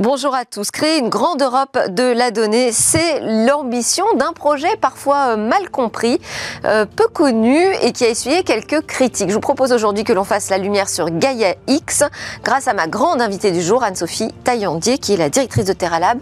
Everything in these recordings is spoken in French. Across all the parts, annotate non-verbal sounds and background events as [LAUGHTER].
Bonjour à tous. Créer une grande Europe de la donnée, c'est l'ambition d'un projet parfois euh, mal compris, euh, peu connu et qui a essuyé quelques critiques. Je vous propose aujourd'hui que l'on fasse la lumière sur Gaia X grâce à ma grande invitée du jour, Anne-Sophie Taillandier, qui est la directrice de TerraLab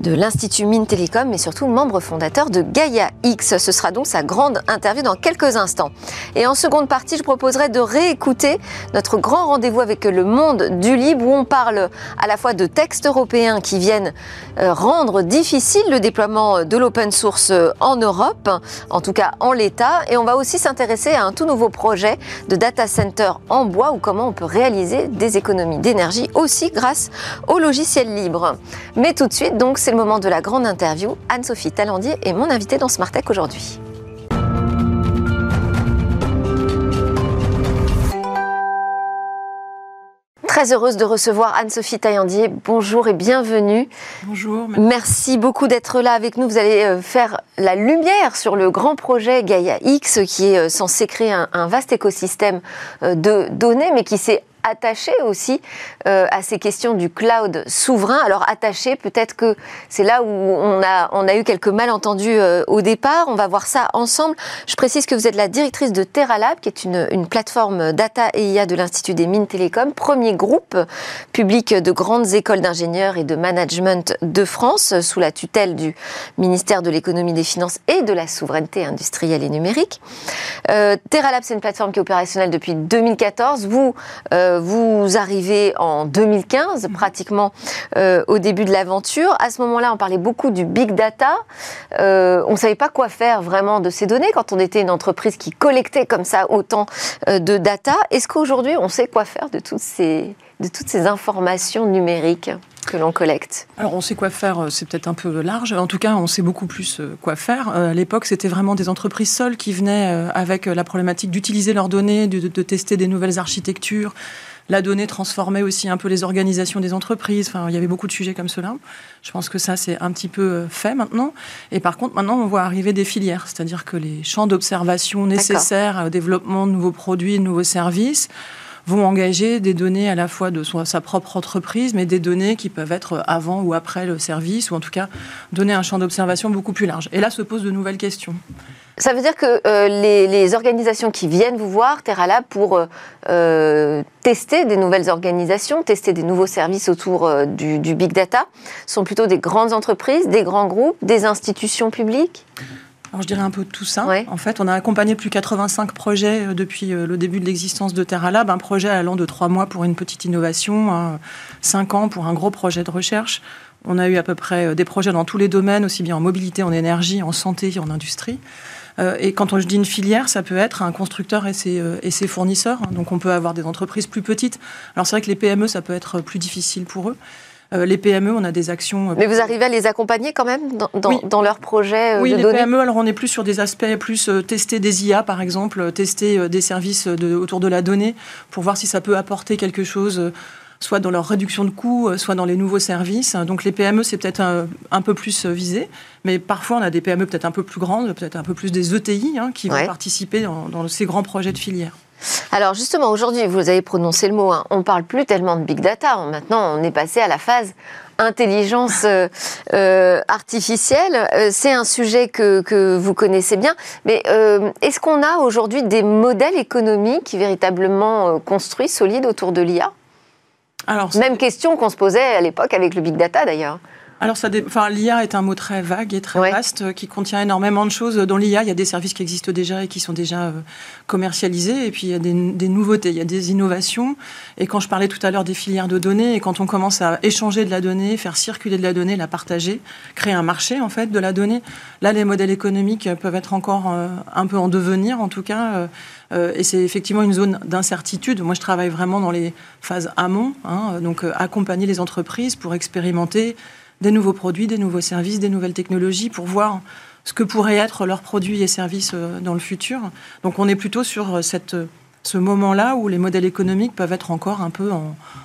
de l'Institut Mines Télécom, mais surtout membre fondateur de Gaia X. Ce sera donc sa grande interview dans quelques instants. Et en seconde partie, je proposerai de réécouter notre grand rendez-vous avec le monde du libre où on parle à la fois de textes européens qui viennent euh, rendre difficile le déploiement de l'open source euh, en Europe, en tout cas en l'état. Et on va aussi s'intéresser à un tout nouveau projet de data center en bois ou comment on peut réaliser des économies d'énergie aussi grâce au logiciel libre. Mais tout de suite, donc, c'est le moment de la grande interview. Anne-Sophie Talandier est mon invitée dans Smart Tech aujourd'hui. Très heureuse de recevoir Anne-Sophie Taillandier. Bonjour et bienvenue. Bonjour. Merci beaucoup d'être là avec nous. Vous allez euh, faire la lumière sur le grand projet Gaia X qui est euh, censé créer un, vaste écosystème euh, de données mais qui s'est attaché aussi euh, à ces questions du cloud souverain. Alors attaché, peut-être que c'est là où on a, eu quelques malentendus euh, au départ. On va voir ça ensemble. Je précise que vous êtes la directrice de TerraLab, qui est une, plateforme data et IA de l'Institut des mines télécom, premier groupe public de grandes écoles d'ingénieurs et de management de France, sous la tutelle du ministère de l'économie, des finances et de la souveraineté industrielle et numérique. Euh, TerraLab, c'est une plateforme qui est opérationnelle depuis 2014. Vous, vous arrivez en 2015, mhm. pratiquement euh, au début de l'aventure. À ce moment-là, on parlait beaucoup du big data. Euh, on ne savait pas quoi faire vraiment de ces données quand on était une entreprise qui collectait comme ça autant euh, de data. Est-ce qu'aujourd'hui, on sait quoi faire de toutes ces, de toutes ces informations numériques que l'on collecte Alors on sait quoi faire, c'est peut-être un peu large. En tout cas, on sait beaucoup plus quoi faire. À l'époque, c'était vraiment des entreprises seules qui venaient avec la problématique d'utiliser leurs données, de, de, tester des nouvelles architectures, la donnée transformait aussi un peu les organisations des entreprises. Enfin, il y avait beaucoup de sujets comme cela. Je pense que ça, c'est un petit peu euh, fait maintenant. Et par contre, maintenant, on voit arriver des filières, c'est-à-dire que les champs d'observation nécessaires au développement de nouveaux produits, de nouveaux services, vont engager des données à la fois de sa propre entreprise, mais des données qui peuvent être avant ou après le service, ou en tout cas donner un champ d'observation beaucoup plus large. Et là se posent de nouvelles questions. Ça veut dire que euh, les, organisations qui viennent vous voir, TerraLab, pour euh, euh, tester des nouvelles organisations, tester des nouveaux services autour du, du, big data, sont plutôt des grandes entreprises, des grands groupes, des institutions publiques? Alors, je dirais un peu de tout ça. En fait, on a accompagné plus de 85 projets euh, depuis euh, le début de l'existence de TerraLab. Un projet allant de trois mois pour une petite innovation, cinq ans pour un gros projet de recherche. On a eu à peu près euh, des projets dans tous les domaines, aussi bien en mobilité, en énergie, en santé, en industrie. Et quand je dis une filière, ça peut être un constructeur et ses, et ses fournisseurs. Donc on peut avoir des entreprises plus petites. Alors c'est vrai que les PME, ça peut être plus difficile pour eux. Euh, les PME, on a des actions. Euh, Mais vous arrivez à les accompagner quand même dans, dans, leurs projets euh, Oui, les PME, alors on est plus sur des aspects, plus tester des IA par exemple, tester des services autour de la donnée pour voir si ça peut apporter quelque chose soit dans leur réduction de coûts, soit dans les nouveaux services. Donc les PME, c'est peut-être un, peu plus visé, mais parfois on a des PME peut-être un peu plus grandes, peut-être un peu plus des ETI hein, qui vont participer dans, dans, ces grands projets de filière. Alors justement, aujourd'hui, vous avez prononcé le mot, hein, on ne parle plus tellement de big data. Maintenant, on est passé à la phase intelligence euh, euh, artificielle. Euh, c'est un sujet que, vous connaissez bien. Mais est-ce qu'on a aujourd'hui des modèles économiques véritablement construits, solides autour de l'IA alors, Même question qu'on se posait à l'époque avec le big data d'ailleurs. Alors, ça enfin, l'IA est un mot très vague et très vaste euh, qui contient énormément de choses. Dans l'IA, il y a des services qui existent déjà et qui sont déjà euh, commercialisés. Et puis, il y a des, nouveautés, il y a des innovations. Et quand je parlais tout à l'heure des filières de données, et quand on commence à échanger de la donnée, faire circuler de la donnée, la partager, créer un marché, en fait, de la donnée, là, les modèles économiques peuvent être encore euh, un peu en devenir, en tout cas. et c'est effectivement une zone d'incertitude. Moi, je travaille vraiment dans les phases amont, hein, donc accompagner les entreprises pour expérimenter des nouveaux produits, des nouveaux services, des nouvelles technologies pour voir ce que pourraient être leurs produits et services euh, dans le futur. Donc on est plutôt sur euh, cette, euh, ce moment-là où les modèles économiques peuvent être encore un peu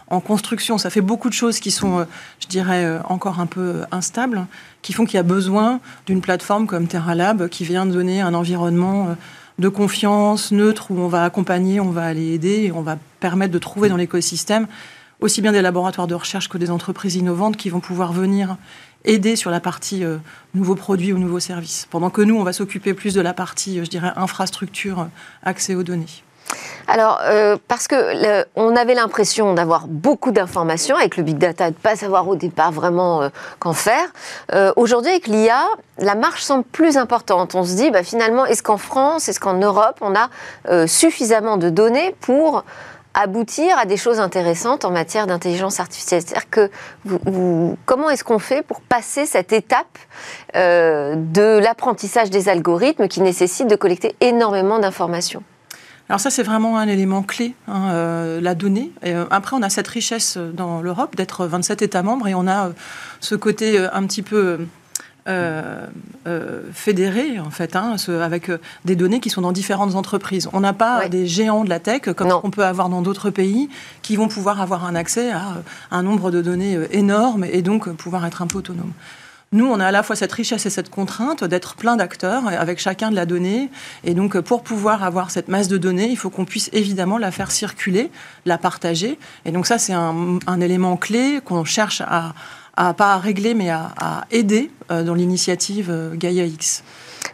en, construction. Ça fait beaucoup de choses qui sont, je dirais, encore un peu instables, qui font qu'il y a besoin d'une plateforme comme TerraLab qui vient donner un environnement de confiance, neutre, où on va accompagner, on va aller aider, et on va permettre de trouver dans l'écosystème aussi bien des laboratoires de recherche que des entreprises innovantes qui vont pouvoir venir aider sur la partie nouveaux produits ou nouveaux services. Pendant que nous, on va s'occuper plus de la partie, je dirais, infrastructure, accès aux données. Alors, euh, parce que on avait l'impression d'avoir beaucoup d'informations avec le big data, de ne pas savoir au départ vraiment euh, qu'en faire. Euh, aujourd'hui, avec l'IA, la marche semble plus importante. On se dit, bah, finalement, est-ce qu'en France, est-ce qu'en Europe, on a suffisamment de données pour aboutir à des choses intéressantes en matière d'intelligence artificielle. C'est-à-dire que comment est-ce qu'on fait pour passer cette étape de l'apprentissage des algorithmes qui nécessite de collecter énormément d'informations? Alors ça, c'est vraiment un élément clé, hein, euh, la donnée. Et, euh, après, on a cette richesse dans l'Europe d'être 27 États membres et on a euh, ce côté un petit peu fédéré, en fait, hein, avec des données qui sont dans différentes entreprises. On n'a pas des géants de la tech, comme on peut avoir dans d'autres pays, qui vont pouvoir avoir un accès à un nombre de données énorme et donc pouvoir être un peu autonome. Nous, on a à la fois cette richesse et cette contrainte d'être plein d'acteurs avec chacun de la donnée. Et donc, pour pouvoir avoir cette masse de données, il faut qu'on puisse évidemment la faire circuler, la partager. Et donc, ça, c'est un, élément clé qu'on cherche à, pas à régler, mais à, aider euh, dans l'initiative euh, Gaia X.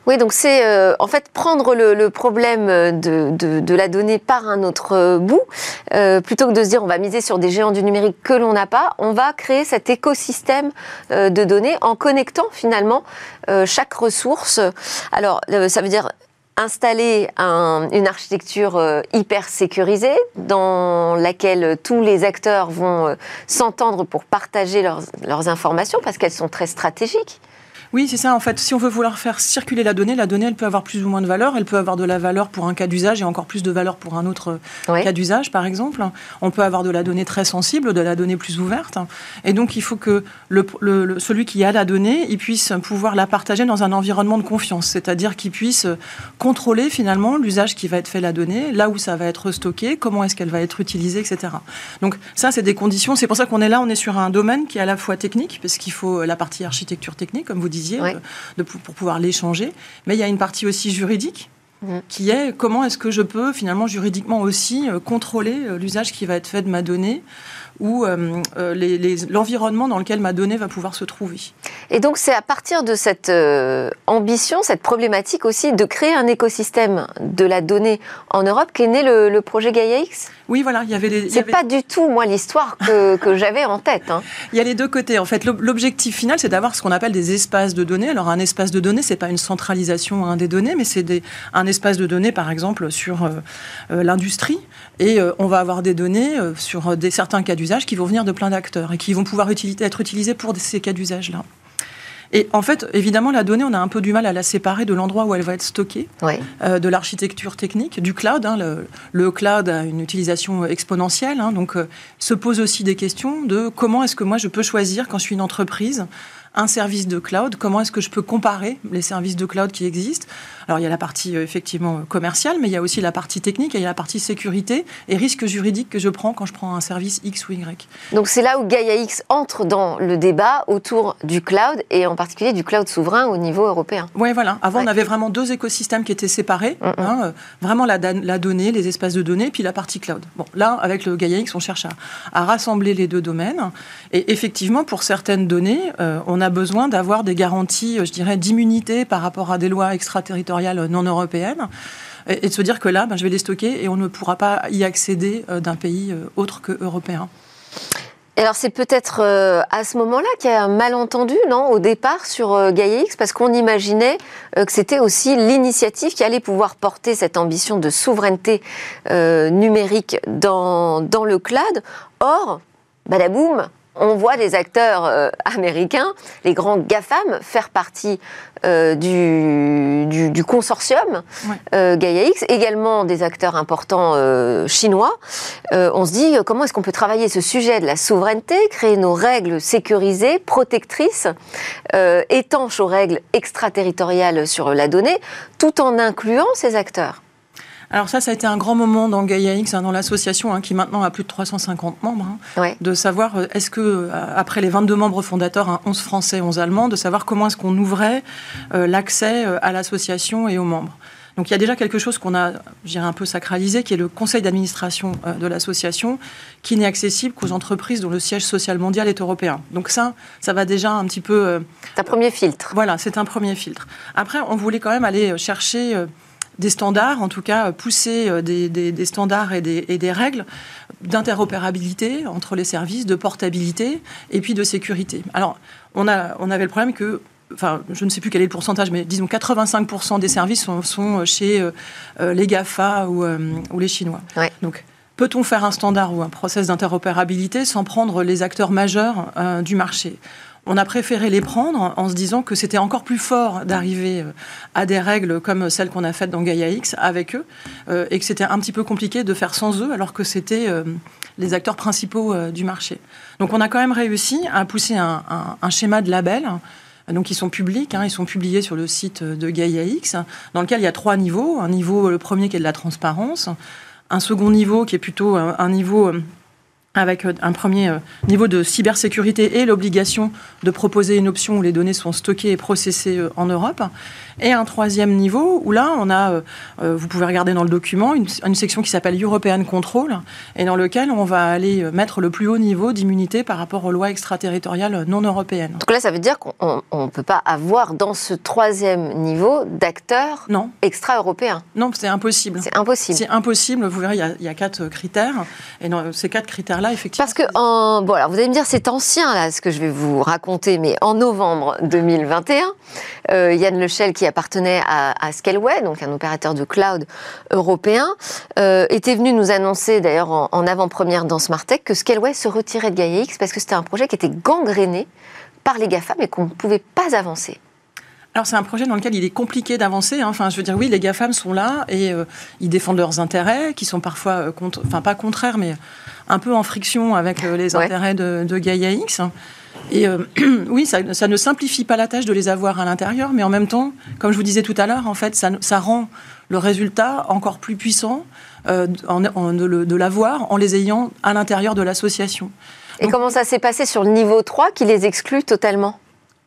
Oui, donc c'est euh, en fait prendre le, problème de, de, la donnée par un autre bout, plutôt que de se dire on va miser sur des géants du numérique que l'on n'a pas, on va créer cet écosystème de données en connectant finalement chaque ressource. Alors ça veut dire installer une architecture hyper sécurisée dans laquelle tous les acteurs vont s'entendre pour partager leurs, leurs informations parce qu'elles sont très stratégiques. Oui, c'est ça. En fait, si on veut vouloir faire circuler la donnée, la donnée, elle peut avoir plus ou moins de valeur. Elle peut avoir de la valeur pour un cas d'usage et encore plus de valeur pour un autre cas d'usage, par exemple. On peut avoir de la donnée très sensible, de la donnée plus ouverte. Et donc, il faut que le, celui qui a la donnée, il puisse pouvoir la partager dans un environnement de confiance. C'est-à-dire qu'il puisse contrôler finalement l'usage qui va être fait de la donnée, là où ça va être stocké, comment est-ce qu'elle va être utilisée, etc. Donc, ça, c'est des conditions. C'est pour ça qu'on est là, on est sur un domaine qui est à la fois technique, parce qu'il faut la partie architecture technique, comme vous disiez de, pour pouvoir l'échanger. Mais il y a une partie aussi juridique mmh. qui est comment est-ce que je peux finalement juridiquement aussi euh, contrôler euh, l'usage qui va être fait de ma donnée ou euh, l'environnement dans lequel ma donnée va pouvoir se trouver. Et donc c'est à partir de cette ambition, cette problématique aussi de créer un écosystème de la donnée en Europe qu'est né le, le projet GaiaX oui, voilà, il y avait. C'est pas du tout, moi, l'histoire que, [LAUGHS] que j'avais en tête. Hein. Il y a les deux côtés. En fait, l'objectif final, c'est d'avoir ce qu'on appelle des espaces de données. Alors, un espace de données, c'est pas une centralisation hein, des données, mais c'est un espace de données, par exemple, sur euh, euh, l'industrie. Et euh, on va avoir des données sur des, certains cas d'usage qui vont venir de plein d'acteurs et qui vont pouvoir être utilisés pour ces cas d'usage-là. Et en fait, évidemment, la donnée, on a un peu du mal à la séparer de l'endroit où elle va être stockée, euh, de l'architecture technique, du cloud. Hein. le, cloud a une utilisation exponentielle, hein. donc euh, se pose aussi des questions de comment est-ce que moi je peux choisir quand je suis une entreprise un service de cloud, comment est-ce que je peux comparer les services de cloud qui existent? Alors il y a la partie euh, effectivement commerciale, mais il y a aussi la partie technique et il y a la partie sécurité et risque juridique que je prends quand je prends un service X ou Y. Donc c'est là où Gaia X entre dans le débat autour du cloud et en particulier du cloud souverain au niveau européen. Oui, voilà. Avant, on avait vraiment deux écosystèmes qui étaient séparés. Mm, mm. Hein, euh, vraiment la, la, donnée, les espaces de données, puis la partie cloud. Bon, là, avec le Gaia X, on cherche à, rassembler les deux domaines. Et effectivement, pour certaines données, euh, on a besoin d'avoir des garanties, euh, je dirais, d'immunité par rapport à des lois extraterritoriales non européennes. Et, de se dire que là, ben, je vais les stocker et on ne pourra pas y accéder euh, d'un pays euh, autre que européen. alors c'est peut-être à ce moment-là qu'il y a un malentendu, non, au départ sur euh, GaiaX, parce qu'on imaginait que c'était aussi l'initiative qui allait pouvoir porter cette ambition de souveraineté numérique dans, dans le cloud. Or, badaboum, on voit des acteurs euh, américains, les grands GAFAM, faire partie euh, du, consortium euh, GaiaX, également des acteurs importants chinois. on se dit comment est-ce qu'on peut travailler ce sujet de la souveraineté, créer nos règles sécurisées, protectrices, étanches aux règles extraterritoriales sur la donnée, tout en incluant ces acteurs? Alors ça, ça a été un grand moment dans Gaia X, hein, dans l'association, hein, qui maintenant a plus de 350 membres, hein, de savoir, euh, est-ce que, euh, après les 22 membres fondateurs, 11 français, 11 allemands, de savoir comment est-ce qu'on ouvrait euh, l'accès à l'association et aux membres. Donc il y a déjà quelque chose qu'on a, je dirais, un peu sacralisé, qui est le conseil d'administration de l'association, qui n'est accessible qu'aux entreprises dont le siège social mondial est européen. Donc ça, ça va déjà un petit peu... C'est un premier filtre. Voilà, c'est un premier filtre. Après, on voulait quand même aller chercher des standards, en tout cas pousser des, standards et des, et des règles d'interopérabilité entre les services, de portabilité et puis de sécurité. Alors, on, a, on avait le problème que enfin, je ne sais plus quel est le pourcentage, mais disons 85% des services sont, chez euh, euh, les GAFA ou, euh, ou les Chinois. Donc, peut-on faire un standard ou un process d'interopérabilité sans prendre les acteurs majeurs du marché? On a préféré les prendre en se disant que c'était encore plus fort d'arriver à des règles comme celles qu'on a faites dans Gaia X avec eux, et que c'était un petit peu compliqué de faire sans eux, alors que c'était les acteurs principaux du marché. Donc on a quand même réussi à pousser un, schéma de label donc ils sont publics, hein, ils sont publiés sur le site de Gaia X, dans lequel il y a trois niveaux. Un niveau, le premier qui est de la transparence, un second niveau qui est plutôt un niveau euh, avec euh, un premier euh, niveau de cybersécurité et l'obligation de proposer une option où les données sont stockées et processées euh, en Europe. Et un troisième niveau où là, on a, vous pouvez regarder dans le document, une, section qui s'appelle European Control et dans lequel on va aller mettre le plus haut niveau d'immunité par rapport aux lois extraterritoriales non européennes. Donc là, ça veut dire qu'on ne peut pas avoir dans ce troisième niveau d'acteurs extra-européens Non, c'est impossible. C'est impossible. C'est impossible. Vous verrez, il y, a, il y a quatre critères. Et dans ces quatre critères parce que, en, bon, alors vous allez me dire, c'est ancien, là, ce que je vais vous raconter, mais en novembre 2021, euh, Yann Lechel, qui appartenait à, Scaleway, donc un opérateur de cloud européen, euh, était venu nous annoncer, d'ailleurs, en, avant-première dans Smartech, que Scaleway se retirait de GaiaX parce que c'était un projet qui était gangréné par les GAFA, mais qu'on ne pouvait pas avancer. Alors c'est un projet dans lequel il est compliqué d'avancer. Hein. Enfin, je veux dire, oui, les GAFAM sont là et euh, ils défendent leurs intérêts, qui sont parfois, contre, enfin pas contraires, mais un peu en friction avec euh, les intérêts de, Gaia X. Et euh, [CLEARS THROAT] oui, ça, ne simplifie pas la tâche de les avoir à l'intérieur, mais en même temps, comme je vous disais tout à l'heure, en fait, ça, rend le résultat encore plus puissant euh, de, l'avoir en les ayant à l'intérieur de l'association. Et comment ça s'est passé sur le niveau 3 qui les exclut totalement?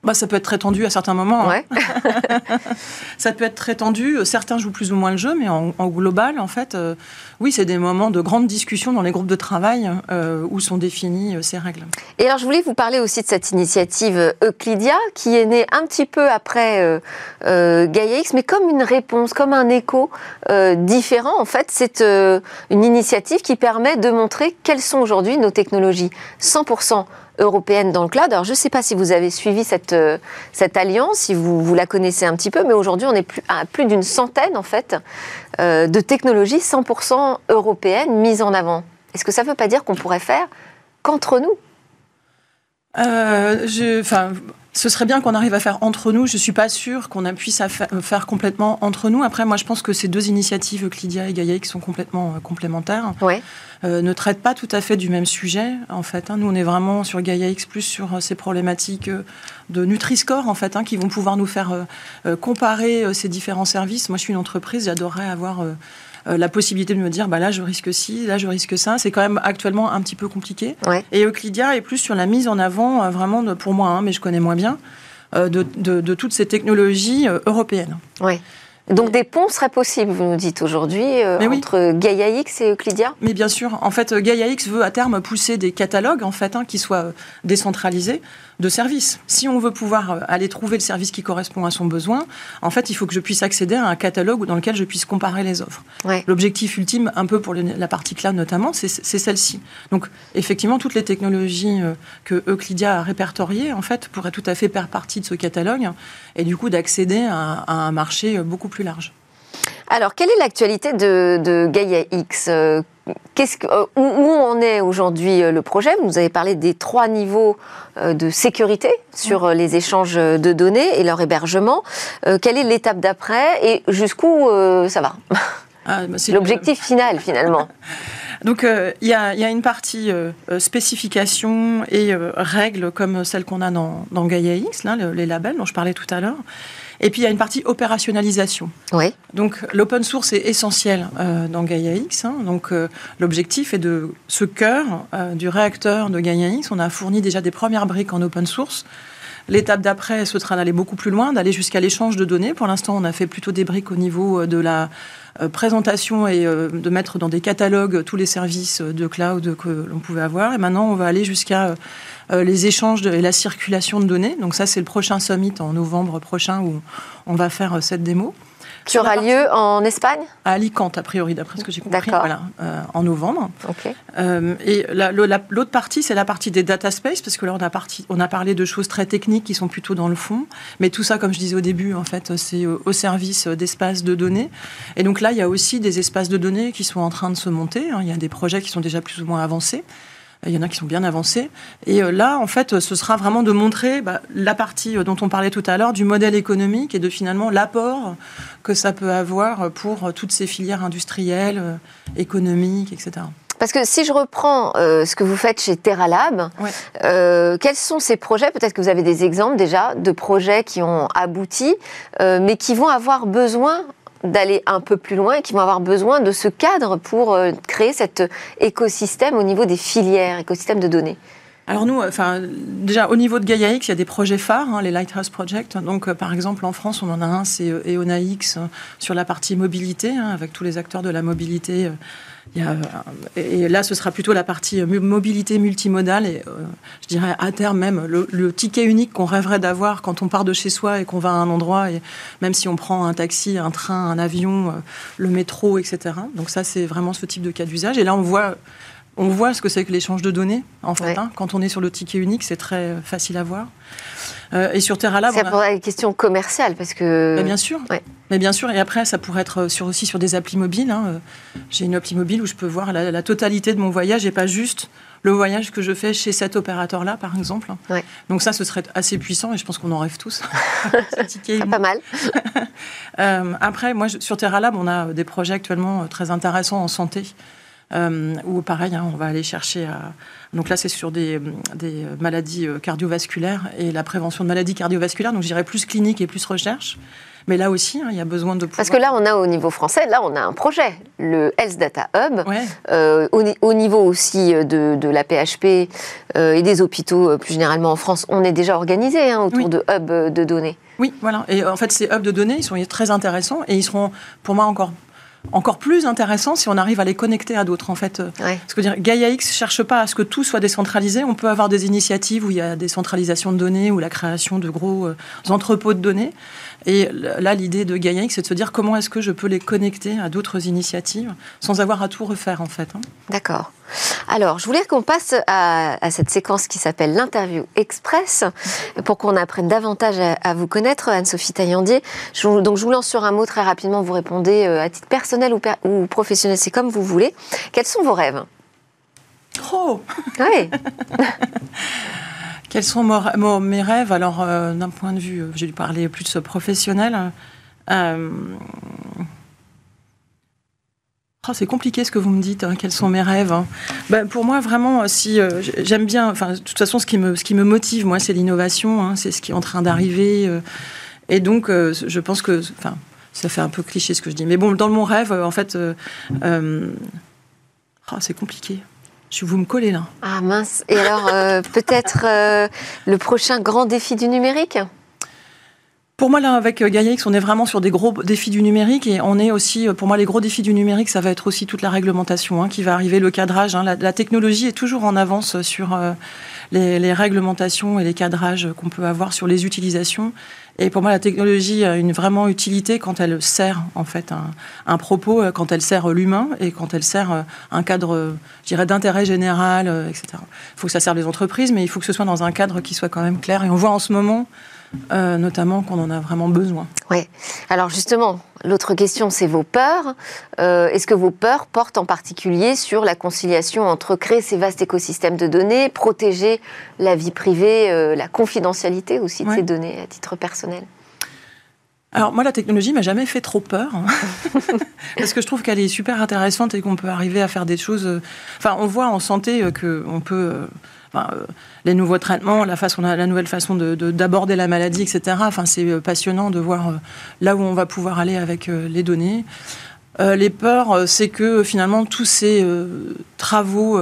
Bah, ça peut être très tendu à certains moments. Hein. [LAUGHS] ça peut être très tendu. Certains jouent plus ou moins le jeu, mais en, global, en fait, euh, oui, c'est des moments de grande discussion dans les groupes de travail euh, où sont définies euh, ces règles. Et alors, je voulais vous parler aussi de cette initiative Euclidia, qui est née un petit peu après GaiaX, mais comme une réponse, comme un écho différent. En fait, c'est une initiative qui permet de montrer quelles sont aujourd'hui nos technologies 100% européenne dans le cloud. Alors, je ne sais pas si vous avez suivi cette, euh, alliance, si vous, la connaissez un petit peu, mais aujourd'hui, on est plus, à plus d'une centaine, en fait, euh, de technologies 100% européennes mises en avant. Est-ce que ça ne veut pas dire qu'on pourrait faire qu'entre nous? Euh, ce serait bien qu'on arrive à faire entre nous. Je ne suis pas sûre qu'on puisse faire complètement entre nous. Après, moi, je pense que ces deux initiatives, Euclidia et qui sont complètement euh, complémentaires, euh, ne traitent pas tout à fait du même sujet. En fait, hein. nous, on est vraiment sur Gaia X plus sur euh, ces problématiques de Nutri-Score, en fait, hein, qui vont pouvoir nous faire comparer ces différents services. Moi, je suis une entreprise, j'adorerais avoir euh, la possibilité de me dire, bah là, je risque ci, là, je risque ça. C'est quand même actuellement un petit peu compliqué. Et Euclidia est plus sur la mise en avant, euh, vraiment, pour moi, hein, mais je connais moins bien, euh, de, de, toutes ces technologies européennes. Donc des ponts seraient possibles, vous nous dites aujourd'hui, entre Gaia X et Euclidia? Mais bien sûr. En fait, Gaia X veut à terme pousser des catalogues en fait, hein, qui soient décentralisés de services. Si on veut pouvoir euh, aller trouver le service qui correspond à son besoin, en fait, il faut que je puisse accéder à un catalogue dans lequel je puisse comparer les offres. L'objectif ultime, un peu pour la partie cloud notamment, c'est celle-ci. Donc, effectivement, toutes les technologies euh, que Euclidia a répertoriées, en fait, pourraient tout à fait faire partie de ce catalogue et du coup d'accéder à, un marché euh, beaucoup plus large. Alors, quelle est l'actualité de, Gaia X que, euh, où, où, en est aujourd'hui euh, le projet? Vous nous avez parlé des trois niveaux euh, de sécurité sur les échanges de données et leur hébergement. quelle est l'étape d'après et jusqu'où ça va? Ah, bah, L'objectif final finalement. [LAUGHS] Donc il y, a une partie spécification et règles comme celle qu'on a dans, dans Gaia X, là, les labels dont je parlais tout à l'heure. Et puis il y a une partie opérationnalisation. Oui. Donc l'open source est essentiel euh, dans Gaia X. Hein. Donc euh, l'objectif est de ce cœur euh, du réacteur de Gaia X. On a fourni déjà des premières briques en open source. L'étape d'après, ce sera d'aller beaucoup plus loin, d'aller jusqu'à l'échange de données. Pour l'instant, on a fait plutôt des briques au niveau de la présentation et de mettre dans des catalogues tous les services de cloud que l'on pouvait avoir. Et maintenant, on va aller jusqu'à les échanges et la circulation de données. Donc ça, c'est le prochain summit en novembre prochain où on va faire cette démo qui aura lieu en Espagne À Alicante, a priori, d'après ce que j'ai compris. Voilà, euh, en novembre. Euh, et l'autre partie, c'est la partie des data space, parce que là, on a, parti, on a parlé de choses très techniques qui sont plutôt dans le fond. Mais tout ça, comme je disais au début, en fait, c'est au service d'espaces de données. Et donc là, il y a aussi des espaces de données qui sont en train de se monter. Hein. Il y a des projets qui sont déjà plus ou moins avancés. Il y en a qui sont bien avancés. Et euh, là, en fait, ce sera vraiment de montrer bah, la partie euh, dont on parlait tout à l'heure du modèle économique et de finalement l'apport que ça peut avoir pour toutes ces filières industrielles, euh, économiques, etc. Parce que si je reprends ce que vous faites chez TerraLab, quels sont ces projets? Peut-être que vous avez des exemples déjà de projets qui ont abouti, mais qui vont avoir besoin d'aller un peu plus loin et qui vont avoir besoin de ce cadre pour euh, créer cet écosystème au niveau des filières, écosystème de données alors nous, enfin, déjà au niveau de Gaia X, il y a des projets phares, hein, les Lighthouse Project. Donc, euh, par exemple, en France, on en a un, c'est euh, EONA X sur la partie mobilité, hein, avec tous les acteurs de la mobilité et là, ce sera plutôt la partie mobilité multimodale et euh, je dirais à terme même le, ticket unique qu'on rêverait d'avoir quand on part de chez soi et qu'on va à un endroit, et même si on prend un taxi, un train, un avion, euh, le métro, etc. Donc ça, c'est vraiment ce type de cas d'usage. Et là, on voit on voit ce que c'est que l'échange de données, en fait. Hein. Quand on est sur le ticket unique, c'est très facile à voir. Euh, et sur TerraLab, c'est pour une question commerciale parce que. Mais bien sûr. Mais bien sûr. Et après, ça pourrait être sur, aussi sur des applis mobiles. Hein. J'ai une appli mobile où je peux voir la, totalité de mon voyage et pas juste le voyage que je fais chez cet opérateur-là, par exemple. Donc ça, ce serait assez puissant et je pense qu'on en rêve tous. [LAUGHS] c'est pas mal. [LAUGHS] euh, après, moi, sur TerraLab, on a des projets actuellement euh, très intéressants en santé. Euh, où pareil, hein, on va aller chercher à... Donc là, c'est sur des, des, maladies euh, cardiovasculaires et la prévention de maladies cardiovasculaires, donc je dirais plus clinique et plus recherche. Mais là aussi, hein, il y a besoin de Parce que là, on a au niveau français, là, on a un projet, le Health Data Hub, euh, au, niveau aussi de, de la PHP et des hôpitaux plus généralement en France, on est déjà organisé hein, autour de hubs de données. Oui, voilà. Et en fait, ces hubs de données, ils sont très intéressants et ils seront, pour moi, encore encore plus intéressant si on arrive à les connecter à d'autres en fait. Parce que dire, Gaia X cherche pas à ce que tout soit décentralisé. On peut avoir des initiatives où il y a des centralisations de données ou la création de gros euh, entrepôts de données. Et là, l'idée de X, c'est de se dire comment est-ce que je peux les connecter à d'autres initiatives sans avoir à tout refaire en fait. Hein. D'accord. Alors, je voulais qu'on passe à, cette séquence qui s'appelle l'interview express pour qu'on apprenne davantage à, vous connaître, Anne-Sophie Taillandier. donc, je vous lance sur un mot très rapidement. Vous répondez euh, à titre personnel ou, ou professionnel, c'est comme vous voulez. Quels sont vos rêves? Oh Oui [LAUGHS] Quels sont mes rêves? Alors, euh, d'un point de vue, euh, j'ai dû parler plus professionnel. Euh, oh, c'est compliqué ce que vous me dites. Hein, quels sont mes rêves hein? ben, Pour moi, vraiment, si j'aime bien. Enfin, de toute façon, ce qui me, motive, moi, c'est l'innovation. Hein, c'est ce qui est en train d'arriver. et donc, je pense que, enfin, ça fait un peu cliché ce que je dis. Mais bon, dans mon rêve, en fait, oh, c'est compliqué. Je vous me collez là. Ah mince. Et alors, euh, [LAUGHS] peut-être euh, le prochain grand défi du numérique? Pour moi, là, avec euh, Gaia X, on est vraiment sur des gros défis du numérique et on est aussi, pour moi, les gros défis du numérique, ça va être aussi toute la réglementation hein, qui va arriver, le cadrage. Hein. La, technologie est toujours en avance sur les, réglementations et les cadrages qu'on peut avoir sur les utilisations. Et pour moi, la technologie a une vraiment utilité quand elle sert en fait un, propos, euh, quand elle sert l'humain et quand elle sert euh, un cadre, dirais, d'intérêt général, euh, etc. Il faut que ça serve les entreprises, mais il faut que ce soit dans un cadre qui soit quand même clair. Et on voit en ce moment euh, notamment qu'on en a vraiment besoin. Oui. Alors justement, l'autre question, c'est vos peurs. Euh, est-ce que vos peurs portent en particulier sur la conciliation entre créer ces vastes écosystèmes de données, protéger la vie privée, euh, la confidentialité aussi de ces données à titre personnel? Alors moi, la technologie m'a jamais fait trop peur, hein. [LAUGHS] parce que je trouve qu'elle est super intéressante et qu'on peut arriver à faire des choses. Enfin, on voit en santé qu'on peut euh, les nouveaux traitements, la, façon, la, nouvelle façon d'aborder de, la maladie, etc. Enfin, c'est euh, passionnant de voir euh, là où on va pouvoir aller avec les données. les peurs, c'est que finalement tous ces travaux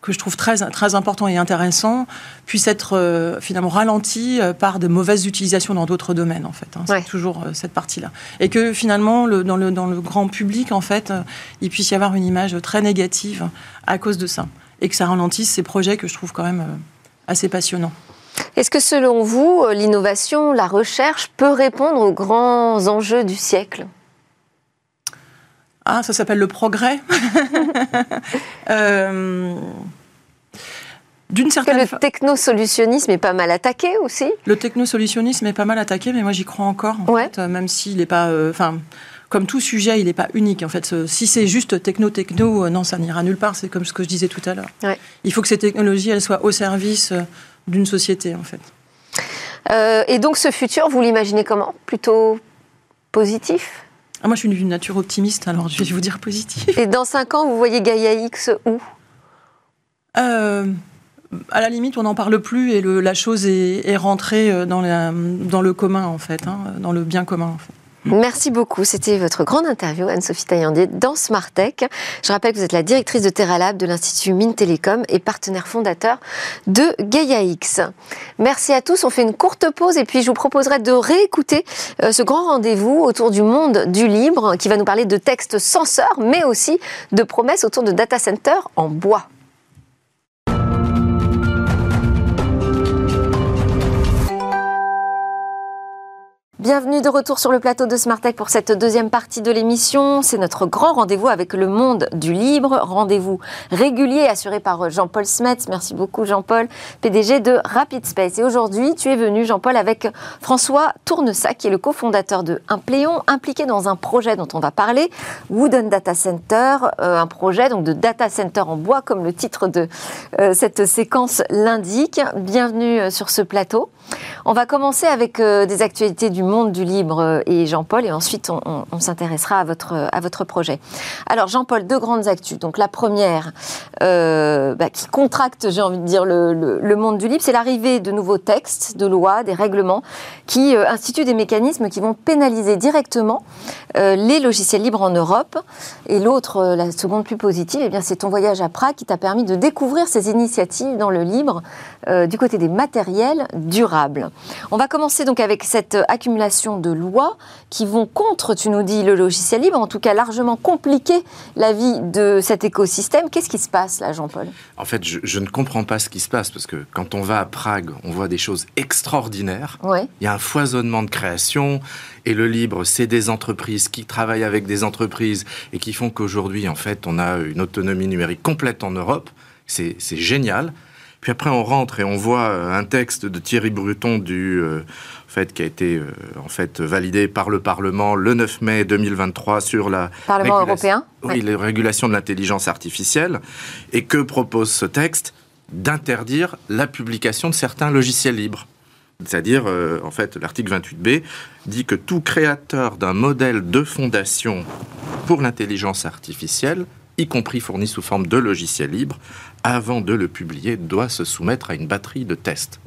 que je trouve très, très important et intéressant puisse être euh, finalement ralenti euh, par de mauvaises utilisations dans d'autres domaines en fait. Hein. C'est toujours euh, cette partie-là. Et que finalement le, dans, le, dans le grand public en fait, il puisse y avoir une image très négative à cause de ça et que ça ralentisse ces projets que je trouve quand même assez passionnants. Est-ce que selon vous, l'innovation, la recherche peut répondre aux grands enjeux du siècle? Ah, ça s'appelle le progrès. [LAUGHS] euh, d'une certaine le technosolutionnisme est pas mal attaqué aussi. Le technosolutionnisme est pas mal attaqué, mais moi j'y crois encore, en fait, même s'il n'est pas. Euh. Comme tout sujet, il n'est pas unique. En fait, si c'est juste techno-techno, euh, non, ça n'ira nulle part. C'est comme ce que je disais tout à l'heure. Il faut que ces technologies, elles soient au service euh, d'une société, en fait. et donc, ce futur, vous l'imaginez comment? Plutôt positif? Ah, moi, je suis d'une nature optimiste, alors je vais vous dire positif. Et dans 5 ans, vous voyez Gaia X où? Euh, À la limite, on n'en parle plus et le, la chose est, est rentrée euh, dans, la, dans, le commun, en fait, hein, dans le bien commun, en fait. Merci beaucoup. C'était votre grande interview, Anne-Sophie Taillandier, dans Smart Tech. Je rappelle que vous êtes la directrice de TerraLab de l'Institut Mines Télécom et partenaire fondateur de GaiaX. Merci à tous. On fait une courte pause et puis je vous proposerai de réécouter euh, ce grand rendez-vous autour du monde du libre qui va nous parler de textes censeurs, mais aussi de promesses autour de data centers en bois. Bienvenue de retour sur le plateau de Smartech pour cette deuxième partie de l'émission. C'est notre grand rendez-vous avec le monde du libre. Rendez-vous régulier assuré par Jean-Paul Smets. Merci beaucoup Jean-Paul, PDG de Rapid Space. Et aujourd'hui, tu es venu Jean-Paul avec François Tournesac, qui est le cofondateur de Impléon, impliqué dans un projet dont on va parler, Wooden Data Center, euh, un projet donc de data center en bois comme le titre de euh, cette séquence l'indique. Bienvenue euh, sur ce plateau. On va commencer avec des actualités du monde du libre euh, et Jean-Paul, et ensuite on, s'intéressera à votre, à votre projet. Alors Jean-Paul, deux grandes actus. Donc la première, euh, bah, qui contracte, j'ai envie de dire, le, monde du libre, c'est l'arrivée de nouveaux textes, de lois, des règlements qui euh, instituent des mécanismes qui vont pénaliser directement les logiciels libres en Europe. Et l'autre, la seconde plus positive, eh c'est ton voyage à Prague qui t'a permis de découvrir ces initiatives dans le libre du côté des matériels durables. On va commencer donc avec cette accumulation de lois qui vont contre, tu nous dis, le logiciel libre, en tout cas largement compliquer la vie de cet écosystème. Qu'est-ce qui se passe là, Jean-Paul? En fait, je, ne comprends pas ce qui se passe parce que quand on va à Prague, on voit des choses extraordinaires. Il y a un foisonnement de création et le libre, c'est des entreprises qui travaillent avec des entreprises et qui font qu'aujourd'hui, en fait, on a une autonomie numérique complète en Europe. C'est génial. Puis après, on rentre et on voit un texte de Thierry Bruton du euh, fait, qui a été euh, en fait validé par le Parlement le 9 mai 2023 sur la Parlement européen. Oui, les régulations de l'intelligence artificielle. Et que propose ce texte D'interdire la publication de certains logiciels libres. C'est-à-dire, euh, en fait, l'article 28b dit que tout créateur d'un modèle de fondation pour l'intelligence artificielle, y compris fourni sous forme de logiciel libre, avant de le publier, doit se soumettre à une batterie de tests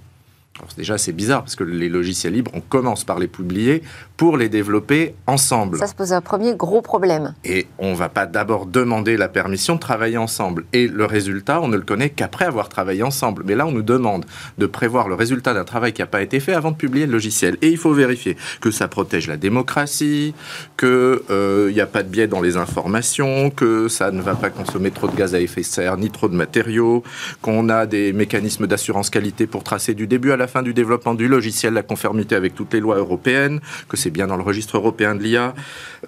déjà, c'est bizarre parce que les logiciels libres, on commence par les publier pour les développer ensemble. Ça se pose un premier gros problème. Et on ne va pas d'abord demander la permission de travailler ensemble. Et le résultat, on ne le connaît qu'après avoir travaillé ensemble. Mais là, on nous demande de prévoir le résultat d'un travail qui n'a pas été fait avant de publier le logiciel. Et il faut vérifier que ça protège la démocratie, qu'il euh, n'y a pas de biais dans les informations, que ça ne va pas consommer trop de gaz à effet de serre ni trop de matériaux, qu'on a des mécanismes d'assurance qualité pour tracer du début à la fin du développement du logiciel la conformité avec toutes les lois européennes, que c'est bien dans le registre européen de l'IA,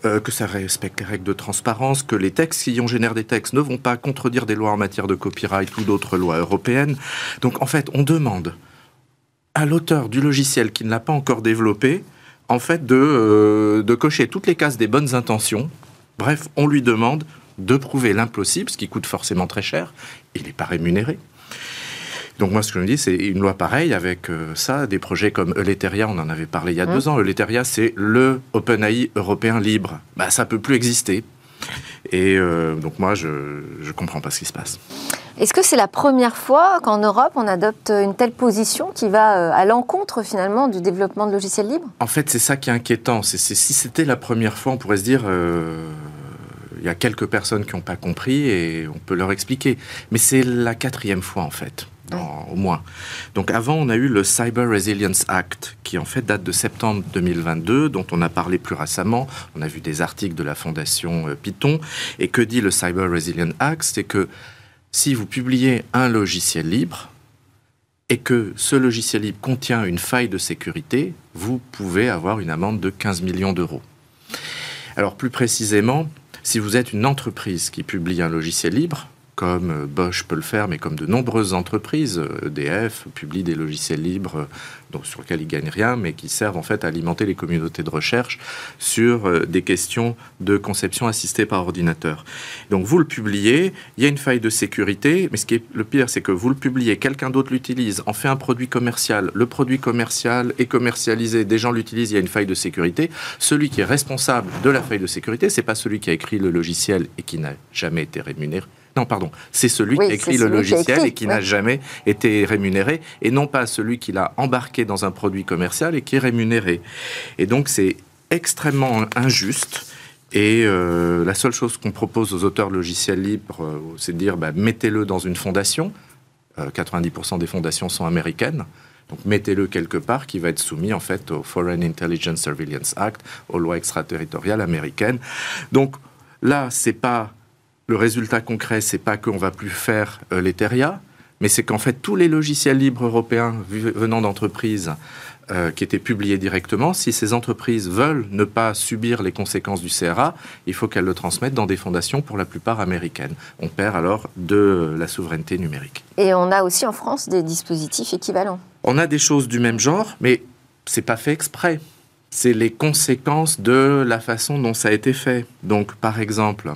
euh, que ça respecte les règles de transparence, que les textes, si on génère des textes, ne vont pas contredire des lois en matière de copyright ou d'autres lois européennes. Donc en fait, on demande à l'auteur du logiciel qui ne l'a pas encore développé, en fait, de, euh, de cocher toutes les cases des bonnes intentions. Bref, on lui demande de prouver l'impossible, ce qui coûte forcément très cher. Il n'est pas rémunéré. Donc moi, ce que je me dis, c'est une loi pareille avec euh, ça, des projets comme Euleteria, on en avait parlé il y a deux mmh. ans. Euleteria, c'est le OpenAI européen libre. Bah, ça peut plus exister. Et euh, donc moi, je ne comprends pas ce qui se passe. Est-ce que c'est la première fois qu'en Europe, on adopte une telle position qui va euh, à l'encontre finalement du développement de logiciels libres? En fait, c'est ça qui est inquiétant. C'est, si c'était la première fois, on pourrait se dire, il y a quelques personnes qui n'ont pas compris et on peut leur expliquer. Mais c'est la quatrième fois en fait. Au moins. Donc avant, on a eu le Cyber Resilience Act, qui en fait date de septembre 2022, dont on a parlé plus récemment. On a vu des articles de la fondation euh, Python. Et que dit le Cyber Resilience Act? C'est que si vous publiez un logiciel libre, et que ce logiciel libre contient une faille de sécurité, vous pouvez avoir une amende de 15 millions d'euros. Alors plus précisément, si vous êtes une entreprise qui publie un logiciel libre, comme euh, Bosch peut le faire, mais comme de nombreuses entreprises, EDF publie des logiciels libres euh, donc sur lesquels ils gagnent rien, mais qui servent en fait à alimenter les communautés de recherche sur euh, des questions de conception assistée par ordinateur. Donc vous le publiez, il y a une faille de sécurité, mais ce qui est le pire, c'est que vous le publiez, quelqu'un d'autre l'utilise, en fait un produit commercial, le produit commercial est commercialisé, des gens l'utilisent, il y a une faille de sécurité. Celui qui est responsable de la faille de sécurité, c'est pas celui qui a écrit le logiciel et qui n'a jamais été rémunéré non, pardon, c'est celui qui a écrit le logiciel et qui n'a jamais été rémunéré, et non pas celui qui l'a embarqué dans un produit commercial et qui est rémunéré. Et donc c'est extrêmement injuste. Et euh, la seule chose qu'on propose aux auteurs de logiciels libres, euh, c'est de dire bah, mettez-le dans une fondation. 90% euh, des fondations sont américaines. Donc mettez-le quelque part qui va être soumis en fait au Foreign Intelligence Surveillance Act, aux lois extraterritoriales américaines. Donc là, c'est pas le résultat concret, c'est pas qu'on va plus faire euh, mais c'est qu'en fait tous les logiciels libres européens venant d'entreprises euh, qui étaient publiés directement, si ces entreprises veulent ne pas subir les conséquences du CRA, il faut qu'elles le transmettent dans des fondations pour la plupart américaines. On perd alors de la souveraineté numérique. Et on a aussi en France des dispositifs équivalents. On a des choses du même genre, mais c'est pas fait exprès. C'est les conséquences de la façon dont ça a été fait. Donc, par exemple,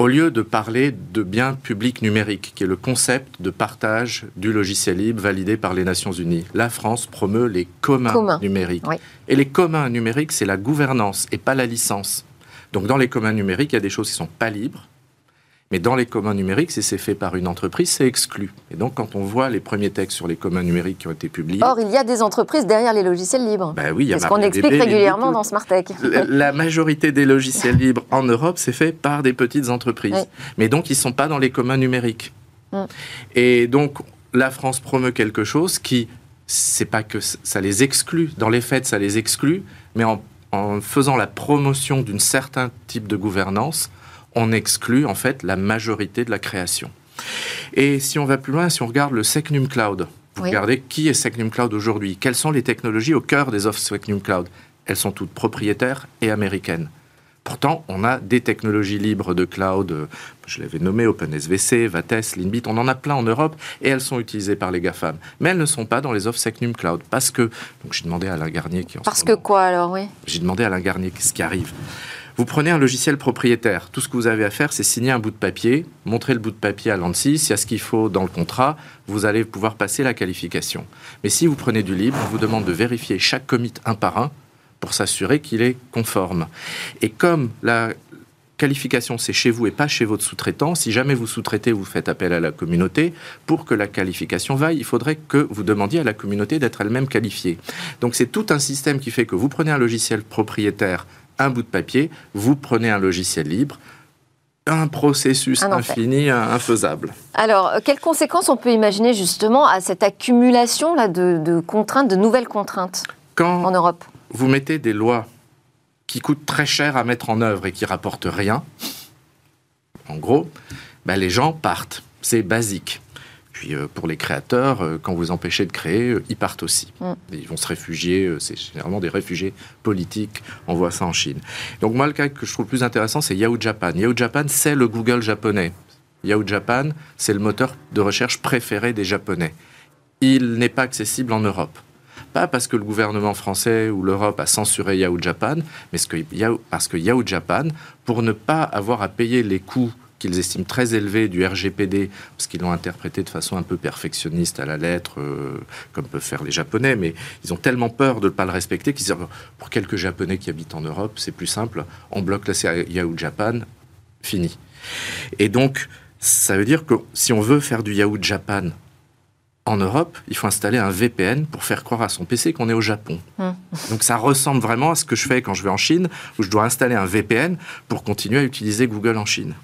au lieu de parler de biens publics numériques, qui est le concept de partage du logiciel libre validé par les Nations Unies, la France promeut les communs, numériques. Et les communs numériques, c'est la gouvernance et pas la licence. Donc dans les communs numériques, il y a des choses qui sont pas libres, mais dans les communs numériques, si c'est fait par une entreprise, c'est exclu. Et donc, quand on voit les premiers textes sur les communs numériques qui ont été publiés. Or, il y a des entreprises derrière les logiciels libres. Ben oui, il y a ce qu'on explique régulièrement dans Smartech. La majorité des logiciels [LAUGHS] libres en Europe, c'est fait par des petites entreprises. Mais donc, ils ne sont pas dans les communs numériques. Mm. Et donc, la France promeut quelque chose qui, c'est pas que ça les exclut. Dans les faits, ça les exclut, mais en, en faisant la promotion d'un certain type de gouvernance, on exclut en fait la majorité de la création. Et si on va plus loin, si on regarde le Secnum Cloud, vous regardez qui est Secnum Cloud aujourd'hui, quelles sont les technologies au cœur des offres Secnum Cloud? Elles sont toutes propriétaires et américaines. Pourtant, on a des technologies libres de cloud, euh, je l'avais nommé OpenSVC, Vates, Linbit, on en a plein en Europe et elles sont utilisées par les GAFAM. Mais elles ne sont pas dans les offres Secnum Cloud parce que, donc j'ai demandé à Alain Garnier qui en Parce que quoi alors, oui? J'ai demandé à Alain Garnier ce qui arrive. Vous prenez un logiciel propriétaire. Tout ce que vous avez à faire, c'est signer un bout de papier, montrer le bout de papier à l'ANSI. S'il y a ce qu'il faut dans le contrat, vous allez pouvoir passer la qualification. Mais si vous prenez du libre, on vous demande de vérifier chaque commit un par un pour s'assurer qu'il est conforme. Et comme la qualification, c'est chez vous et pas chez votre sous-traitant. Si jamais vous sous-traitez, vous faites appel à la communauté. Pour que la qualification vaille, il faudrait que vous demandiez à la communauté d'être elle-même qualifiée. Donc c'est tout un système qui fait que vous prenez un logiciel propriétaire un bout de papier, vous prenez un logiciel libre, un processus infini, infaisable. Alors, euh, quelles conséquences on peut imaginer justement à cette accumulation là de, contraintes, de nouvelles contraintes en Europe? Vous mettez des lois qui coûtent très cher à mettre en œuvre et qui rapportent rien. En gros, ben les gens partent. C'est basique. Puis euh, pour les créateurs, euh, quand vous empêchez de créer, euh, ils partent aussi. Mm. Ils vont se réfugier, c'est généralement des réfugiés politiques, on voit ça en Chine. Donc moi, le cas que je trouve le plus intéressant, c'est Yahoo Japan. Yahoo Japan, c'est le Google japonais. Yahoo Japan, c'est le moteur de recherche préféré des Japonais. Il n'est pas accessible en Europe. Pas parce que le gouvernement français ou l'Europe a censuré Yahoo Japan, mais parce que Yahoo Japan, pour ne pas avoir à payer les coûts qu'ils estiment très élevé du RGPD, parce qu'ils l'ont interprété de façon un peu perfectionniste à la lettre, euh, comme peuvent faire les Japonais, mais ils ont tellement peur de ne pas le respecter qu'ils disent pour quelques Japonais qui habitent en Europe, c'est plus simple, on bloque la Yahoo Japan, fini. Et donc, ça veut dire que si on veut faire du Yahoo Japan en Europe, il faut installer un VPN pour faire croire à son PC qu'on est au Japon. Hum. Donc ça ressemble vraiment à ce que je fais quand je vais en Chine, où je dois installer un VPN pour continuer à utiliser Google en Chine.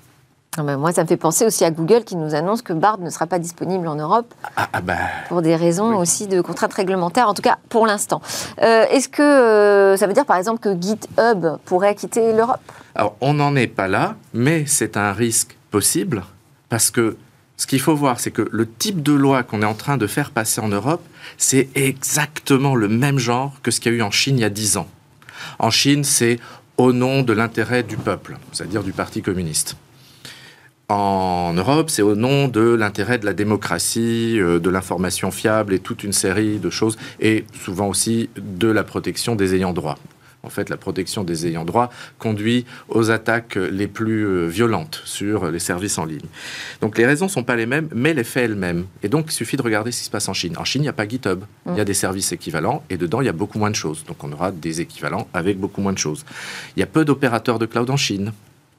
Ah ben, moi, ça me fait penser aussi à Google qui nous annonce que Bard ne sera pas disponible en Europe ah, ah bah, pour des raisons aussi de contraintes réglementaires, en tout cas pour l'instant. Euh, est-ce que euh, ça veut dire par exemple que GitHub pourrait quitter l'Europe? Alors on n'en est pas là, mais c'est un risque possible parce que ce qu'il faut voir, c'est que le type de loi qu'on est en train de faire passer en Europe, c'est exactement le même genre que ce qu'il y a eu en Chine il y a 10 ans. En Chine, c'est au nom de l'intérêt du peuple, c'est-à-dire du Parti communiste. En Europe, c'est au nom de l'intérêt de la démocratie, euh, de l'information fiable et toute une série de choses, et souvent aussi de la protection des ayants droit. En fait, la protection des ayants droit conduit aux attaques les plus euh, violentes sur les services en ligne. Donc les raisons ne sont pas les mêmes, mais les faits elles-mêmes. Et donc il suffit de regarder ce qui se passe en Chine. En Chine, il n'y a pas GitHub. Il y a mm. des services équivalents et dedans, il y a beaucoup moins de choses. Donc on aura des équivalents avec beaucoup moins de choses. Il y a peu d'opérateurs de cloud en Chine.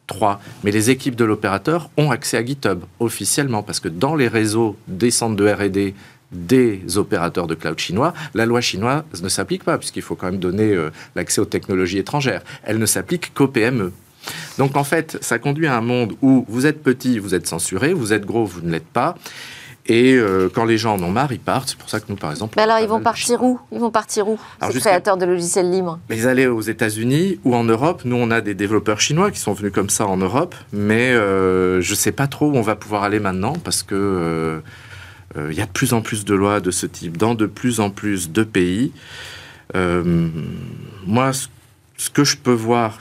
3. Mais les équipes de l'opérateur ont accès à GitHub officiellement parce que dans les réseaux des centres de R&D des opérateurs de cloud chinois, la loi chinoise ne s'applique pas puisqu'il faut quand même donner euh, l'accès aux technologies étrangères. Elle ne s'applique qu'aux PME. Donc en fait, ça conduit à un monde où vous êtes petit, vous êtes censuré, vous êtes gros, vous ne l'êtes pas. Et euh, quand les gens en ont marre, ils partent. C'est pour ça que nous, par exemple. Mais alors, ils vont partir où? Ils vont partir où? Ces créateurs de logiciels libres Ils allaient aux États-Unis ou en Europe. Nous, on a des développeurs chinois qui sont venus comme ça en Europe. Mais euh, je ne sais pas trop où on va pouvoir aller maintenant parce que euh, il y a de plus en plus de lois de ce type dans de plus en plus de pays. moi, ce que je peux voir,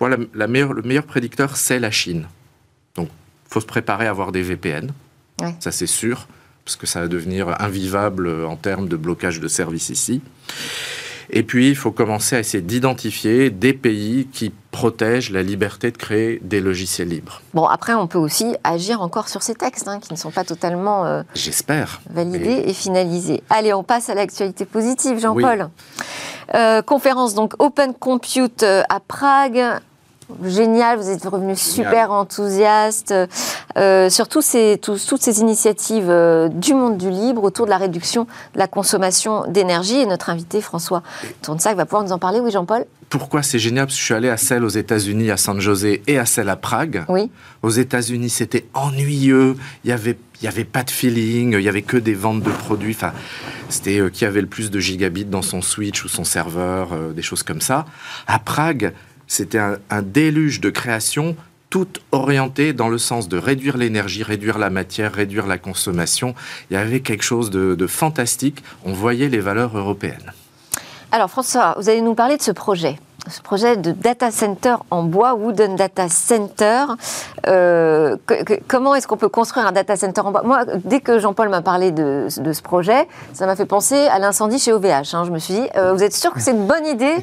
la, la meilleure, le meilleur prédicteur, c'est la Chine. Donc, il faut se préparer à avoir des VPN. Ça, c'est sûr, parce que ça va devenir invivable en termes de blocage de services ici. Et puis, il faut commencer à essayer d'identifier des pays qui protègent la liberté de créer des logiciels libres. Bon, après, on peut aussi agir encore sur ces textes hein, qui ne sont pas totalement euh, J'espère. validés et finalisés. Allez, on passe à l'actualité positive, Jean-Paul. Euh, conférence donc Open Compute euh, à Prague génial, vous êtes revenu super enthousiaste euh, sur ces, toutes ces initiatives euh, du monde du libre autour de la réduction de la consommation d'énergie. Et notre invité François Tournesac va pouvoir nous en parler. Oui, Jean-Paul? Pourquoi c'est génial? Parce que je suis allé à celle aux États-Unis, à San José, et à celle à Prague. Oui. Aux États-Unis, c'était ennuyeux. Il y avait il n'y avait pas de feeling, il n'y avait que des ventes de produits. Enfin, c'était euh, qui avait le plus de gigabits dans son switch ou son serveur, des choses comme ça. À Prague, c'était un, déluge de création toute orientée dans le sens de réduire l'énergie, réduire la matière, réduire la consommation. Il y avait quelque chose de fantastique. On voyait les valeurs européennes. Alors François, vous allez nous parler de ce projet ce projet de data center en bois, Wooden Data Center. Euh, comment est-ce qu'on peut construire un data center en bois? Moi, dès que Jean-Paul m'a parlé de, ce projet, ça m'a fait penser à l'incendie chez OVH. Hein. Je me suis dit, euh, vous êtes sûr que c'est une bonne idée?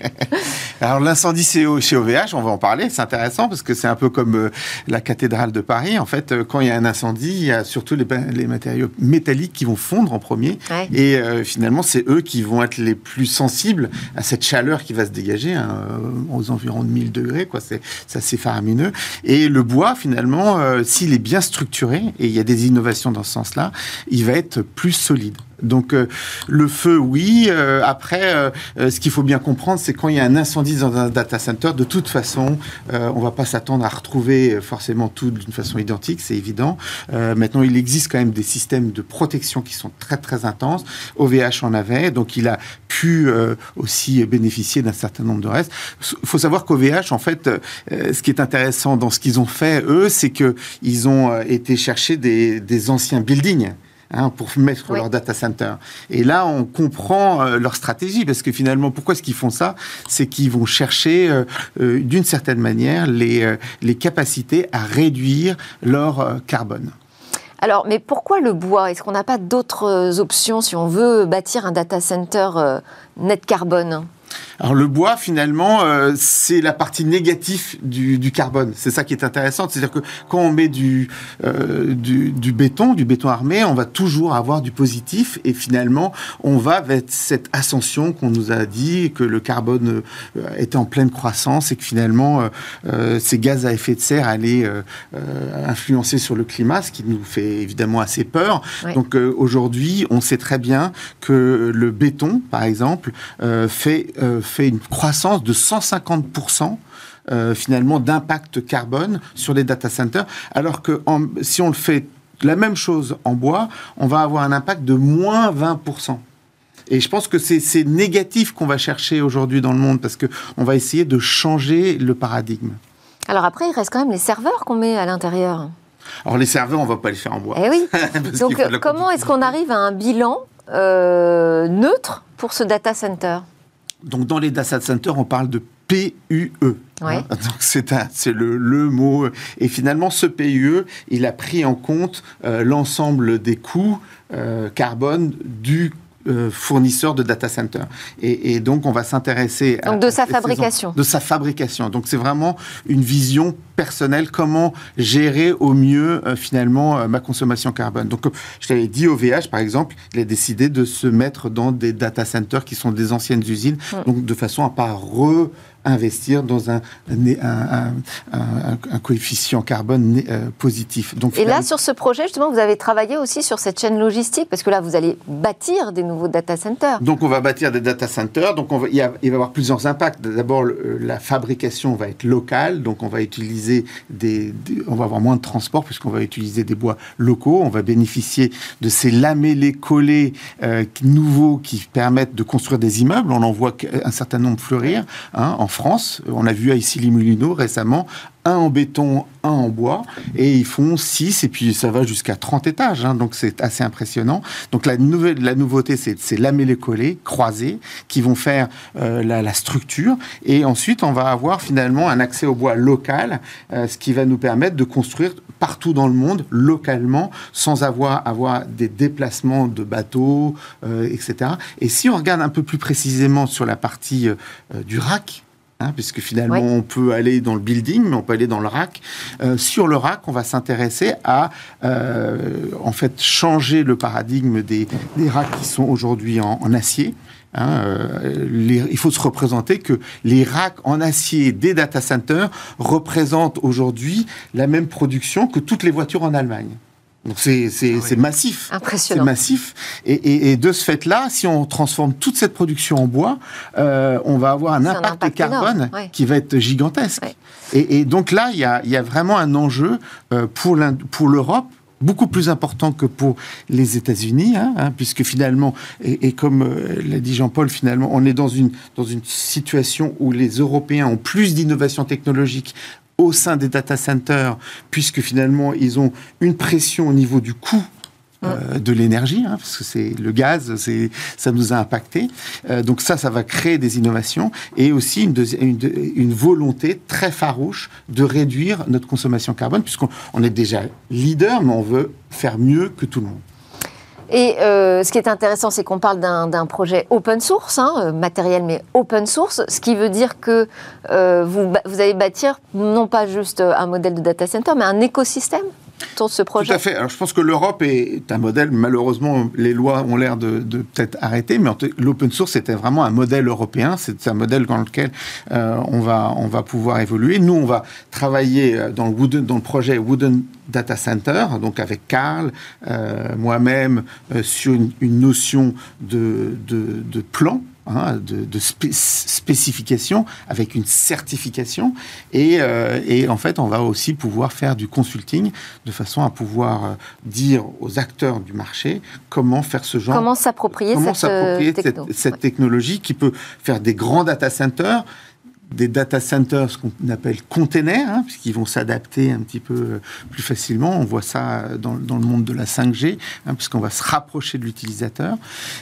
[LAUGHS] Alors l'incendie chez OVH, on va en parler, c'est intéressant parce que c'est un peu comme euh, la cathédrale de Paris. En fait, quand il y a un incendie, il y a surtout les, matériaux métalliques qui vont fondre en premier. Et finalement, c'est eux qui vont être les plus sensibles à cette chaleur qui va se dégager dégagé hein, aux environs de 1000 degrés, quoi. C'est assez faramineux. Et le bois, finalement, euh, s'il est bien structuré, et il y a des innovations dans ce sens-là, il va être plus solide. Donc euh, le feu, oui. Euh, après, euh, ce qu'il faut bien comprendre, c'est quand il y a un incendie dans un data center, de toute façon, on va pas s'attendre à retrouver forcément tout d'une façon identique, c'est évident. maintenant, il existe quand même des systèmes de protection qui sont très très intenses. OVH en avait, donc il a pu aussi bénéficier d'un certain nombre de restes. Il faut savoir qu'OVH, en fait, ce qui est intéressant dans ce qu'ils ont fait, eux, c'est que ils ont été chercher des, des anciens buildings. Hein, pour mettre leur data center. Et là, on comprend euh, leur stratégie, parce que finalement, pourquoi est-ce qu'ils font ça? C'est qu'ils vont chercher, euh, euh, d'une certaine manière, les, les capacités à réduire leur carbone. Alors, mais pourquoi le bois? Est-ce qu'on n'a pas d'autres options si on veut bâtir un data center net carbone? Alors le bois, finalement, euh, c'est la partie négative du, du carbone. C'est ça qui est intéressant. C'est-à-dire que quand on met du, euh, du, du, béton, du béton armé, on va toujours avoir du positif et finalement, on va vers cette ascension qu'on nous a dit, que le carbone euh, était en pleine croissance et que finalement, euh, ces gaz à effet de serre allaient influencer sur le climat, ce qui nous fait évidemment assez peur. Donc aujourd'hui, on sait très bien que le béton, par exemple, fait fait une croissance de 150%. Euh, finalement d'impact carbone sur les data centers, alors que en, si on le fait la même chose en bois, on va avoir un impact de moins 20%. Et je pense que c'est négatif qu'on va chercher aujourd'hui dans le monde parce qu'on va essayer de changer le paradigme. Alors après, il reste quand même les serveurs qu'on met à l'intérieur. Alors les serveurs, on ne va pas les faire en bois. Eh oui. [LAUGHS] Donc comment est-ce qu'on arrive à un bilan euh, neutre pour ce data center? Donc dans les data centers, on parle de PUE. Ouais. Hein, donc c'est le, le, mot. Et finalement, ce PUE, il a pris en compte euh, l'ensemble des coûts euh, carbone du euh, fournisseur de data center. Et, et donc, on va s'intéresser à... de sa fabrication. De sa fabrication. Donc, c'est vraiment une vision personnelle, comment gérer au mieux, euh, finalement, euh, ma consommation carbone. Donc, je t'avais dit, OVH, par exemple, il a décidé de se mettre dans des data centers qui sont des anciennes usines, mm. donc de façon à pas re investir dans un, un, un, un coefficient carbone euh, positif. Donc, Et là, sur ce projet, justement, vous avez travaillé aussi sur cette chaîne logistique, parce que là, vous allez bâtir des nouveaux data centers. Donc, on va bâtir des data centers. Donc, on va, il, y a, il va y avoir plusieurs impacts. D'abord, la fabrication va être locale. Donc, on va utiliser des, des on va avoir moins de transport, puisqu'on va utiliser des bois locaux. On va bénéficier de ces lamellés collés euh, nouveaux qui permettent de construire des immeubles. On en voit un certain nombre fleurir hein, en France. On a vu à Issy-les-Moulineaux récemment un en béton, un en bois, et ils font 6, et puis ça va jusqu'à 30 étages, hein, donc c'est assez impressionnant. Donc la, nouvelle, la nouveauté, c'est lamellé collé, croisés, qui vont faire euh, la, structure, et ensuite on va avoir finalement un accès au bois local, euh, ce qui va nous permettre de construire partout dans le monde, localement, sans avoir, avoir des déplacements de bateaux, euh, etc. Et si on regarde un peu plus précisément sur la partie du rack, Hein, puisque finalement on peut aller dans le building, mais on peut aller dans le rack. Euh, sur le rack, on va s'intéresser à euh, en fait changer le paradigme des, des racks qui sont aujourd'hui en, en, acier. Hein, euh, les, il faut se représenter que les racks en acier des data centers représentent aujourd'hui la même production que toutes les voitures en Allemagne. Donc c'est c'est Ah oui. massif. Impressionnant. C'est massif. Et, et, et, de ce fait-là, si on transforme toute cette production en bois, euh, on va avoir un impact, un impact, carbone ouais. qui va être gigantesque. Ouais. Et, et, donc là, il y a, y a, vraiment un enjeu euh, pour l'Europe beaucoup plus important que pour les États-Unis, hein, hein, puisque finalement, et, et comme euh, l'a dit Jean-Paul, finalement, on est dans une, dans une situation où les Européens ont plus d'innovation technologique au sein des data centers, puisque finalement, ils ont une pression au niveau du coût euh, de l'énergie, hein, parce que c'est le gaz, c'est ça nous a impacté. Euh, donc ça, ça va créer des innovations et aussi une, une, une, volonté très farouche de réduire notre consommation carbone, puisqu'on on est déjà leader, mais on veut faire mieux que tout le monde. Et euh, ce qui est intéressant, c'est qu'on parle d'un projet open source, hein, matériel mais open source, ce qui veut dire que euh, vous, vous allez bâtir non pas juste un modèle de data center, mais un écosystème autour ce projet Tout à fait. Alors, je pense que l'Europe est un modèle, malheureusement, les lois ont l'air de, peut-être arrêter, mais l'open source c'était vraiment un modèle européen. C'est un modèle dans lequel euh, on, va, on va pouvoir évoluer. Nous, on va travailler dans le, Wooden, dans le projet Wooden Data Center, donc avec Karl, euh, moi-même, euh, sur une, notion de, de plan Hein, de, de spé spécification avec une certification. Et, euh, et, en fait on va aussi pouvoir faire du consulting de façon à pouvoir euh, dire aux acteurs du marché comment faire ce genre comment s'approprier cette, cette, cette, technologie qui peut faire des grands data centers des data centers, ce qu'on appelle containers, hein, puisqu'ils vont s'adapter un petit peu plus facilement. On voit ça dans, dans le monde de la 5G, hein, puisqu'on va se rapprocher de l'utilisateur.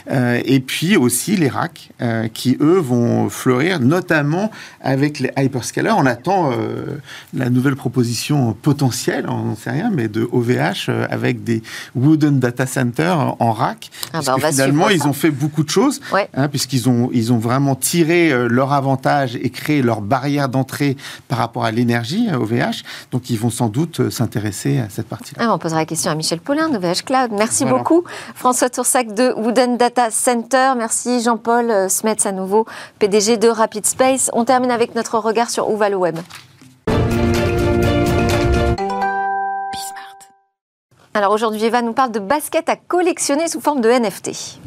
Euh, et puis aussi les racks, euh, qui eux vont fleurir, notamment avec les hyperscalers. On attend euh, la nouvelle proposition potentielle, on n'en sait rien, mais de OVH euh, avec des wooden data centers en rack. Ah bah finalement, ils ont fait beaucoup de choses, hein, puisqu'ils ont, ils ont vraiment tiré euh, leur avantage et créé leur barrière d'entrée par rapport à l'énergie, OVH. Donc, ils vont sans doute s'intéresser à cette partie-là. Ah, on posera la question à Michel Paulin d'OVH Cloud. Merci beaucoup. François Toursac de Wooden Data Center. Merci Jean-Paul Smets à nouveau, PDG de Rapid Space. On termine avec notre regard sur où va le web. Alors aujourd'hui, Eva nous parle de baskets à collectionner sous forme de NFT.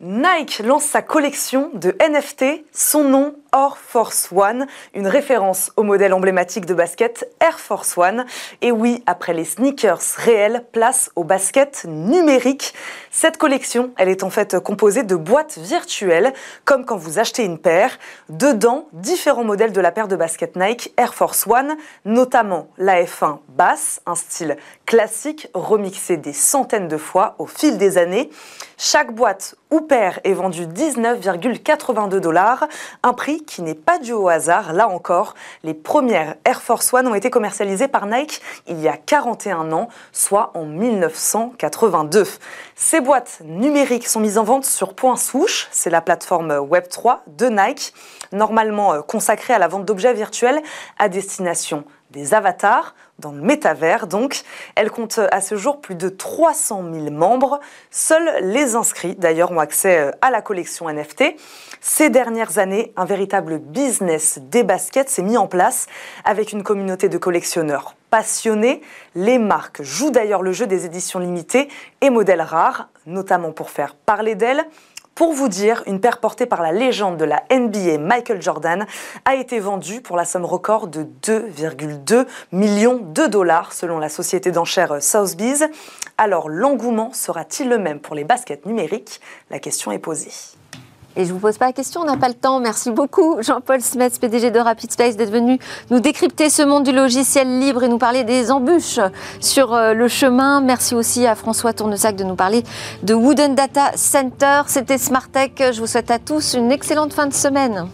Nike lance sa collection de NFT, son nom Air Force One, une référence au modèle emblématique de basket Air Force One. Et oui, après les sneakers réels, place au basket numérique. Cette collection, elle est en fait composée de boîtes virtuelles, comme quand vous achetez une paire. Dedans, différents modèles de la paire de basket Nike Air Force One, notamment la F1 basse, un style classique remixé des centaines de fois au fil des années. Chaque boîte ou paire est vendue 19,82 dollars, un prix qui n'est pas dû au hasard. Là encore, les premières Air Force One ont été commercialisées par Nike il y a 41 ans, soit en 1982. Ces boîtes numériques sont mises en vente sur Point Souche, c'est la plateforme Web3 de Nike, normalement euh, consacrée à la vente d'objets virtuels à destination des avatars dans le métavers. Donc, elle compte à ce jour plus de 300 000 membres. Seuls les inscrits, d'ailleurs, ont accès euh, à la collection NFT. Ces dernières années, un véritable business des baskets s'est mis en place avec une communauté de collectionneurs passionnés. Les marques jouent d'ailleurs le jeu des éditions limitées et modèles rares, notamment pour faire parler d'elles. Pour vous dire, une paire portée par la légende de la NBA Michael Jordan a été vendue pour la somme record de 2,2 millions de dollars selon la société d'enchères Sotheby's. Alors l'engouement sera-t-il le même pour les baskets numériques? La question est posée. Et je ne vous pose pas la question, on n'a pas le temps. Merci beaucoup, Jean-Paul Smets, PDG de Rapid Space, d'être venu nous décrypter ce monde du logiciel libre et nous parler des embûches sur euh, le chemin. Merci aussi à François Tournesac de nous parler de Wooden Data Center. C'était Smart Tech. Je vous souhaite à tous une excellente fin de semaine.